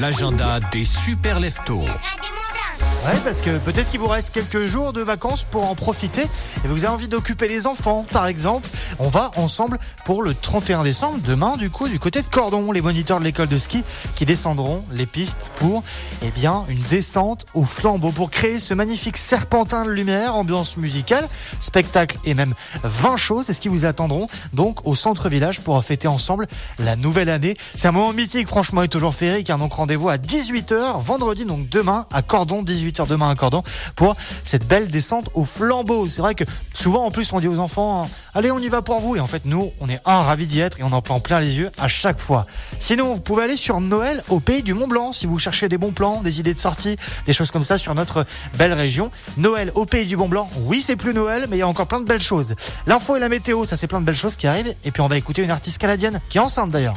L'agenda des super leftos. Ouais, parce que peut-être qu'il vous reste quelques jours de vacances pour en profiter et vous avez envie d'occuper les enfants, par exemple. On va ensemble pour le 31 décembre, demain, du coup, du côté de Cordon, les moniteurs de l'école de ski qui descendront les pistes pour, eh bien, une descente au flambeau pour créer ce magnifique serpentin de lumière, ambiance musicale, spectacle et même 20 choses. C'est ce qui vous attendront donc au centre village pour fêter ensemble la nouvelle année. C'est un moment mythique, franchement, et toujours féerique. Hein, donc rendez-vous à 18h, vendredi, donc demain, à Cordon, 18 demain à Cordon pour cette belle descente au flambeau. C'est vrai que souvent en plus on dit aux enfants allez on y va pour vous et en fait nous on est un ravis d'y être et on en prend plein les yeux à chaque fois. Sinon vous pouvez aller sur Noël au pays du Mont Blanc si vous cherchez des bons plans, des idées de sortie, des choses comme ça sur notre belle région. Noël au pays du Mont Blanc, oui c'est plus Noël mais il y a encore plein de belles choses. L'info et la météo, ça c'est plein de belles choses qui arrivent et puis on va écouter une artiste canadienne qui est enceinte d'ailleurs.